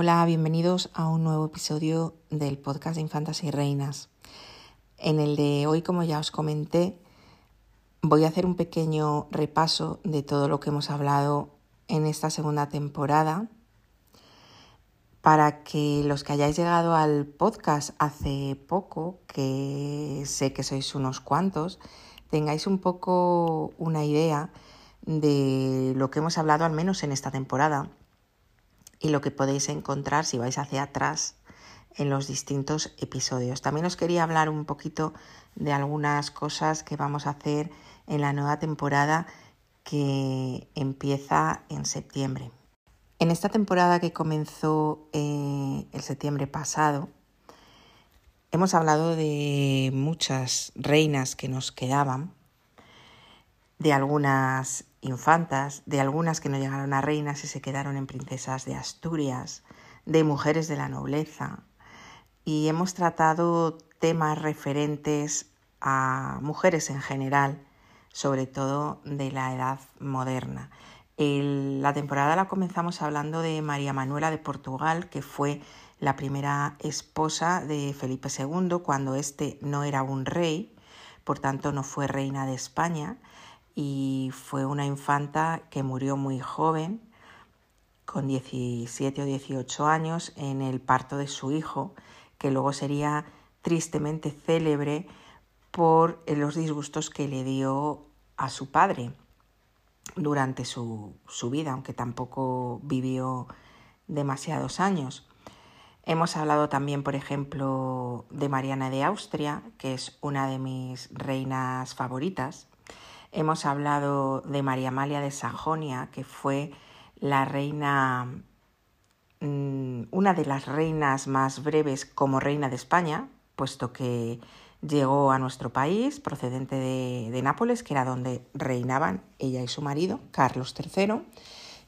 Hola, bienvenidos a un nuevo episodio del podcast de Infantas y Reinas. En el de hoy, como ya os comenté, voy a hacer un pequeño repaso de todo lo que hemos hablado en esta segunda temporada para que los que hayáis llegado al podcast hace poco, que sé que sois unos cuantos, tengáis un poco una idea de lo que hemos hablado al menos en esta temporada y lo que podéis encontrar si vais hacia atrás en los distintos episodios. También os quería hablar un poquito de algunas cosas que vamos a hacer en la nueva temporada que empieza en septiembre. En esta temporada que comenzó eh, el septiembre pasado, hemos hablado de muchas reinas que nos quedaban, de algunas infantas, de algunas que no llegaron a reinas y se quedaron en princesas de Asturias, de mujeres de la nobleza, y hemos tratado temas referentes a mujeres en general, sobre todo de la edad moderna. la temporada la comenzamos hablando de María Manuela de Portugal, que fue la primera esposa de Felipe II cuando éste no era un rey, por tanto no fue reina de España, y fue una infanta que murió muy joven, con 17 o 18 años, en el parto de su hijo, que luego sería tristemente célebre por los disgustos que le dio a su padre durante su, su vida, aunque tampoco vivió demasiados años. Hemos hablado también, por ejemplo, de Mariana de Austria, que es una de mis reinas favoritas, Hemos hablado de María Amalia de Sajonia, que fue la reina, mm, una de las reinas más breves como reina de España, puesto que llegó a nuestro país procedente de, de Nápoles, que era donde reinaban ella y su marido, Carlos III,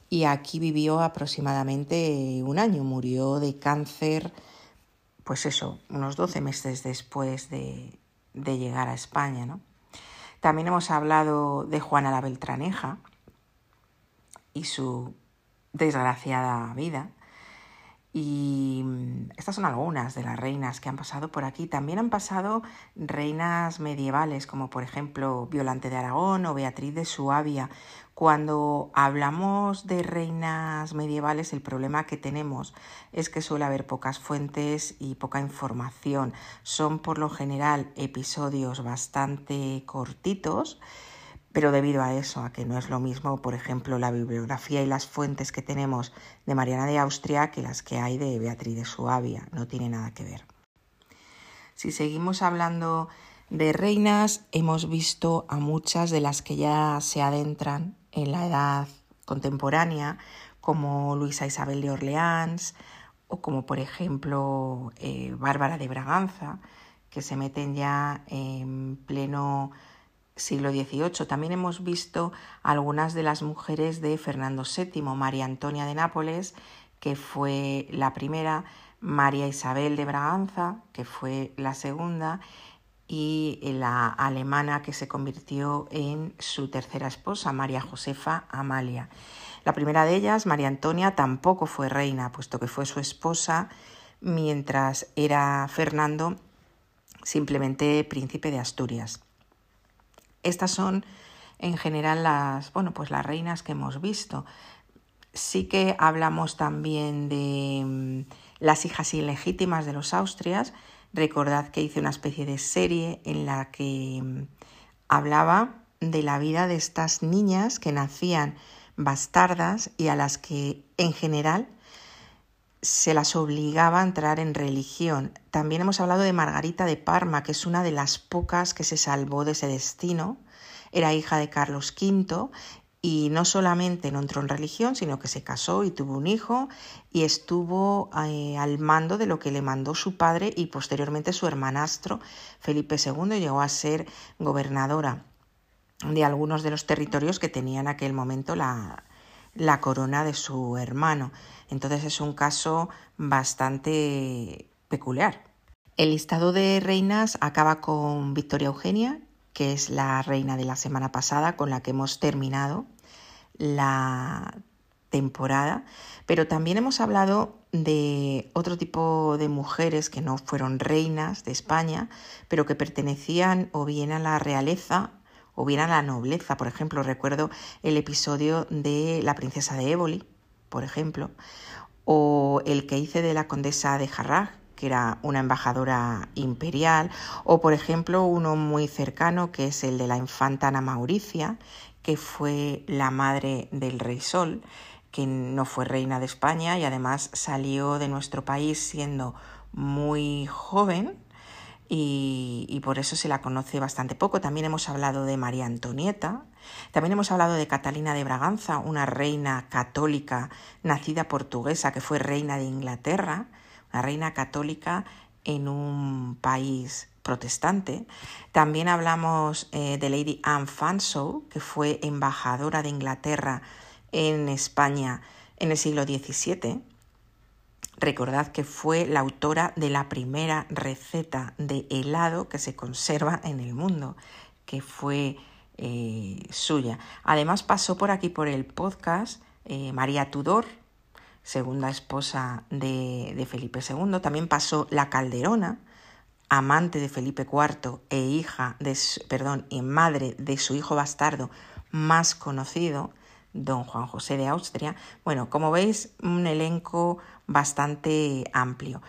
y aquí vivió aproximadamente un año, murió de cáncer, pues eso, unos 12 meses después de, de llegar a España, ¿no? También hemos hablado de Juana la Beltraneja y su desgraciada vida. Y mm, estas son algunas de las reinas que han pasado por aquí. También han pasado reinas medievales, como por ejemplo Violante de Aragón o Beatriz de Suabia. Cuando hablamos de reinas medievales, el problema que tenemos es que suele haber pocas fuentes y poca información. Son por lo general episodios bastante cortitos pero debido a eso, a que no es lo mismo, por ejemplo, la bibliografía y las fuentes que tenemos de Mariana de Austria que las que hay de Beatriz de Suabia, no tiene nada que ver. Si seguimos hablando de reinas, hemos visto a muchas de las que ya se adentran en la edad contemporánea, como Luisa Isabel de Orleans o como por ejemplo eh, Bárbara de Braganza, que se meten ya en pleno siglo XVIII. También hemos visto algunas de las mujeres de Fernando VII, María Antonia de Nápoles, que fue la primera, María Isabel de Braganza, que fue la segunda, y la alemana que se convirtió en su tercera esposa, María Josefa Amalia. La primera de ellas, María Antonia, tampoco fue reina, puesto que fue su esposa mientras era Fernando simplemente príncipe de Asturias. Estas son en general las, bueno, pues las reinas que hemos visto. Sí que hablamos también de mm, las hijas ilegítimas de los Austrias. Recordad que hice una especie de serie en la que mm, hablaba de la vida de estas niñas que nacían bastardas y a las que en general se las obligaba a entrar en religión. También hemos hablado de Margarita de Parma, que es una de las pocas que se salvó de ese destino. Era hija de Carlos V y no solamente no entró en religión, sino que se casó y tuvo un hijo y estuvo eh, al mando de lo que le mandó su padre y posteriormente su hermanastro Felipe II llegó a ser gobernadora de algunos de los territorios que tenía en aquel momento la, la corona de su hermano. Entonces es un caso bastante peculiar. El listado de reinas acaba con Victoria Eugenia, que es la reina de la semana pasada con la que hemos terminado la temporada, pero también hemos hablado de otro tipo de mujeres que no fueron reinas de España, pero que pertenecían o bien a la realeza o bien a la nobleza. Por ejemplo, recuerdo el episodio de la princesa de Éboli, por ejemplo, o el que hice de la condesa de Jarrag, que era una embajadora imperial, o por ejemplo uno muy cercano que es el de la infanta Ana Mauricia, que fue la madre del rey Sol, que no fue reina de España y además salió de nuestro país siendo muy joven y, por eso se la conoce bastante poco. También hemos hablado de María Antonieta, también hemos hablado de Catalina de Braganza, una reina católica nacida portuguesa que fue reina de Inglaterra una reina católica en un país protestante. También hablamos eh, de Lady Anne Fanshawe, que fue embajadora de Inglaterra en España en el siglo XVII. Recordad que fue la autora de la primera receta de helado que se conserva en el mundo, que fue eh, suya. Además pasó por aquí por el podcast eh, María Tudor, segunda esposa de, Felipe II. También pasó la Calderona, amante de Felipe IV e hija de, perdón, y madre de su hijo bastardo más conocido, don Juan José de Austria. Bueno, como veis, un elenco bastante amplio.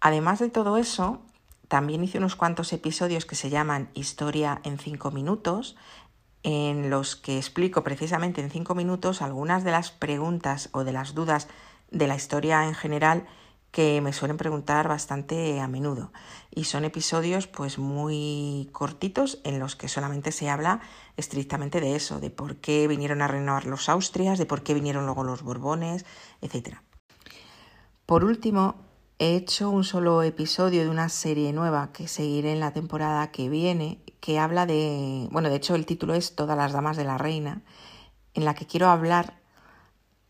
Además de todo eso, también hice unos cuantos episodios que se llaman Historia en cinco minutos, en los que explico precisamente en cinco minutos algunas de las preguntas o de las dudas de la historia en general que me suelen preguntar bastante a menudo. Y son episodios pues muy cortitos en los que solamente se habla estrictamente de eso, de por qué vinieron a reinar los Austrias, de por qué vinieron luego los Borbones, etc. Por último, he hecho un solo episodio de una serie nueva que seguiré en la temporada que viene, que habla de, bueno, de hecho el título es Todas las Damas de la Reina, en la que quiero hablar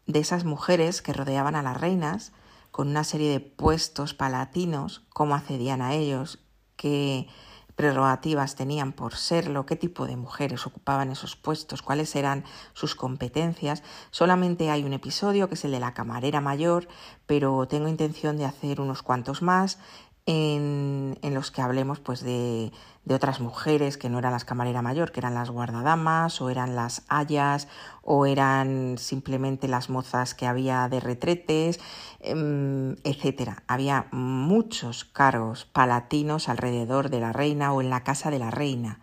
de esas mujeres que rodeaban a las reinas con una serie de puestos palatinos, cómo accedían a ellos, qué prerrogativas tenían por serlo, qué tipo de mujeres ocupaban esos puestos, cuáles eran sus competencias. Solamente hay un episodio que es el de la camarera mayor, pero tengo intención de hacer unos cuantos más en, los que hablemos pues de de otras mujeres que no eran las camarera mayor, que eran las guardadamas o eran las hayas o eran simplemente las mozas que había de retretes, em, etcétera. Había muchos cargos palatinos alrededor de la reina o en la casa de la reina.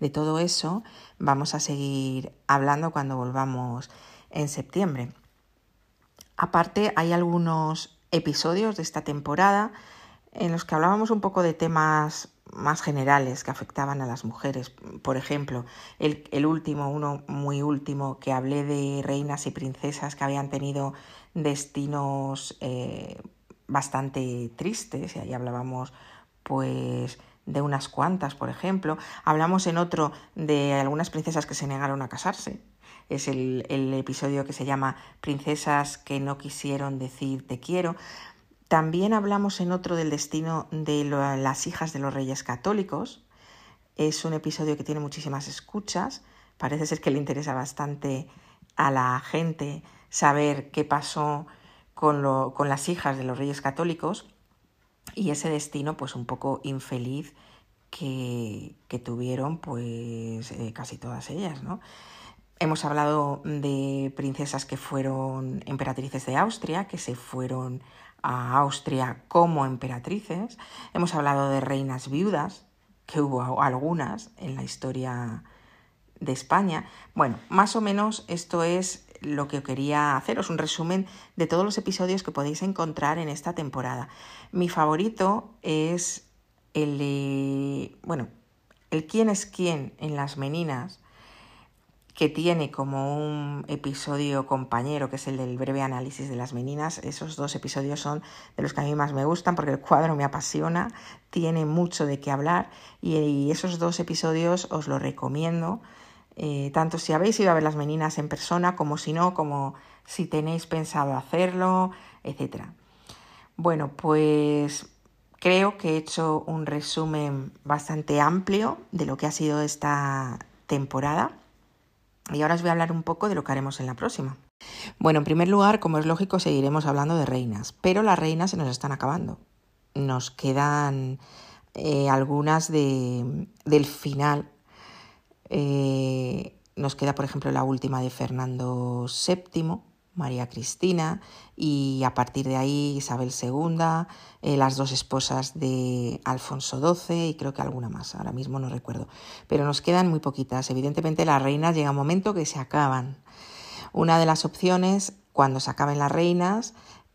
De todo eso vamos a seguir hablando cuando volvamos en septiembre. Aparte, hay algunos episodios de esta temporada en los que hablábamos un poco de temas más generales que afectaban a las mujeres. Por ejemplo, el, último, uno muy último, que hablé de reinas y princesas que habían tenido destinos eh, bastante tristes, y ahí hablábamos pues de unas cuantas, por ejemplo. Hablamos en otro de algunas princesas que se negaron a casarse. Es el, el episodio que se llama Princesas que no quisieron decir te quiero. También hablamos en otro del destino de las hijas de los reyes católicos. Es un episodio que tiene muchísimas escuchas. Parece ser que le interesa bastante a la gente saber qué pasó con, las hijas de los reyes católicos y ese destino pues un poco infeliz que, tuvieron pues eh, casi todas ellas, ¿no? Hemos hablado de princesas que fueron emperatrices de Austria, que se fueron a Austria como emperatrices. Hemos hablado de reinas viudas, que hubo algunas en la historia de España. Bueno, más o menos esto es lo que quería haceros, un resumen de todos los episodios que podéis encontrar en esta temporada. Mi favorito es el bueno, el quién es quién en las meninas, que tiene como un episodio compañero, que es el del breve análisis de las meninas. Esos dos episodios son de los que a mí más me gustan porque el cuadro me apasiona, tiene mucho de qué hablar y, esos dos episodios os los recomiendo, eh, tanto si habéis ido a ver las meninas en persona como si no, como si tenéis pensado hacerlo, etc. Bueno, pues creo que he hecho un resumen bastante amplio de lo que ha sido esta temporada. Y ahora os voy a hablar un poco de lo que haremos en la próxima. Bueno, en primer lugar, como es lógico, seguiremos hablando de reinas, pero las reinas se nos están acabando. Nos quedan eh, algunas de, del final. Eh, nos queda, por ejemplo, la última de Fernando VII, María Cristina, y a partir de ahí Isabel II, eh, las dos esposas de Alfonso XII y creo que alguna más, ahora mismo no recuerdo. Pero nos quedan muy poquitas. Evidentemente las reinas llega un momento que se acaban. Una de las opciones, cuando se acaben las reinas,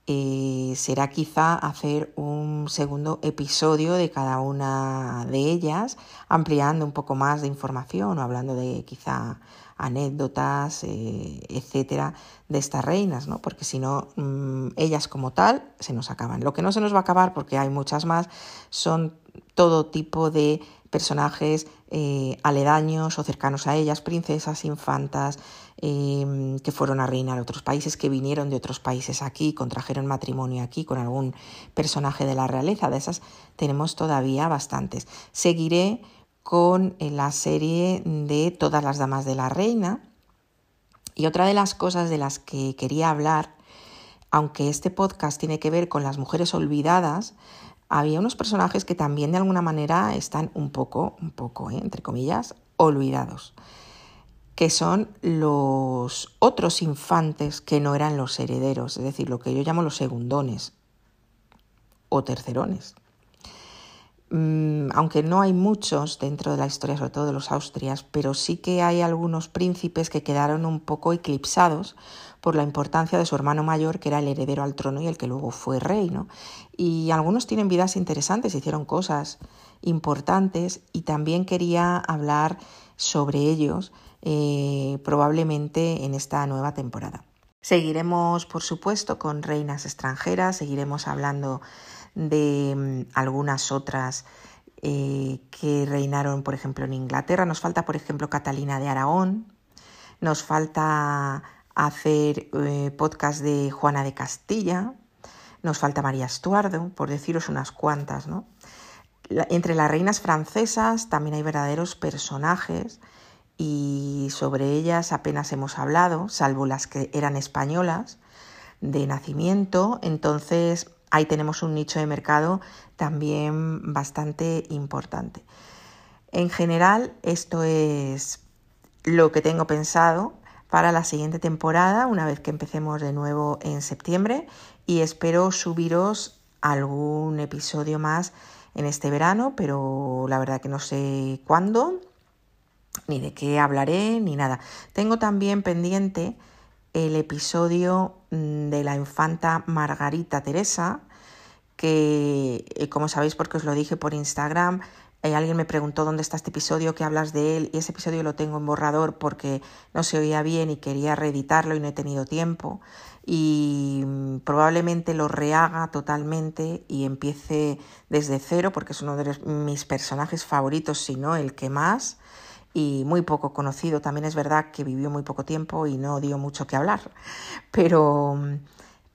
eh, será quizá hacer un segundo episodio de cada una de ellas, ampliando un poco más de información o hablando de quizá anécdotas, eh, etcétera, de estas reinas, ¿no? Porque si no, mm, ellas como tal se nos acaban. Lo que no se nos va a acabar, porque hay muchas más, son todo tipo de personajes eh, aledaños o cercanos a ellas, princesas, infantas, em, que fueron a reinar a otros países, que vinieron de otros países aquí, contrajeron matrimonio aquí con algún personaje de la realeza. De esas tenemos todavía bastantes. Seguiré con eh, la serie de Todas las Damas de la Reina. Y otra de las cosas de las que quería hablar, aunque este podcast tiene que ver con las mujeres olvidadas, había unos personajes que también de alguna manera están un poco, un poco, ¿eh? entre comillas, olvidados, que son los otros infantes que no eran los herederos, es decir, lo que yo llamo los segundones o tercerones. Mm, aunque no hay muchos dentro de la historia, sobre todo de los Austrias, pero sí que hay algunos príncipes que quedaron un poco eclipsados por la importancia de su hermano mayor, que era el heredero al trono y el que luego fue rey. ¿no? Y algunos tienen vidas interesantes, hicieron cosas importantes y también quería hablar sobre ellos eh, probablemente en esta nueva temporada. Seguiremos, por supuesto, con reinas extranjeras, seguiremos hablando de mm, algunas otras eh, que reinaron, por ejemplo, en Inglaterra. Nos falta, por ejemplo, Catalina de Aragón. Nos falta hacer eh, podcast de Juana de Castilla. Nos falta María Estuardo, por deciros unas cuantas, ¿no? entre las reinas francesas también hay verdaderos personajes y sobre ellas apenas hemos hablado, salvo las que eran españolas de nacimiento. Entonces ahí tenemos un nicho de mercado también bastante importante. En general, esto es lo que tengo pensado para la siguiente temporada, una vez que empecemos de nuevo en septiembre, y espero subiros algún episodio más en este verano, pero la verdad que no sé cuándo, ni de qué hablaré, ni nada. Tengo también pendiente el episodio mm, de la infanta Margarita Teresa, que eh, como sabéis porque os lo dije por Instagram, eh, alguien me preguntó dónde está este episodio, que hablas de él, y ese episodio lo tengo en borrador porque no se oía bien y quería reeditarlo y no he tenido tiempo. Y mm, probablemente lo rehaga totalmente y empiece desde cero porque es uno de mis personajes favoritos, si no el que más y muy poco conocido. También es verdad que vivió muy poco tiempo y no dio mucho que hablar, pero,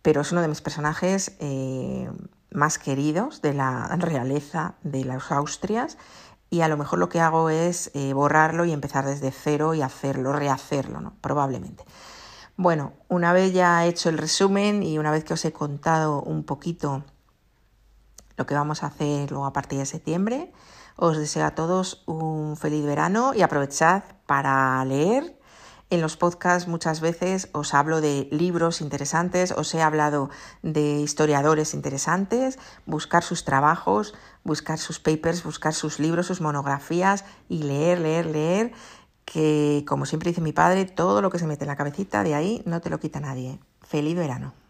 pero es uno de mis personajes eh, más queridos de la realeza de las Austrias y a lo mejor lo que hago es eh, borrarlo y empezar desde cero y hacerlo, rehacerlo, probablemente. Bueno, una vez ya hecho el resumen y una vez que os he contado un poquito lo que vamos a hacer luego a partir de septiembre, os deseo a todos un feliz verano y aprovechad para leer. En los podcasts muchas veces os hablo de libros interesantes, os he hablado de historiadores interesantes, buscar sus trabajos, buscar sus papers, buscar sus libros, sus monografías y leer, leer, leer, que como siempre dice mi padre, todo lo que se mete en la cabecita de ahí no te lo quita nadie. Feliz verano.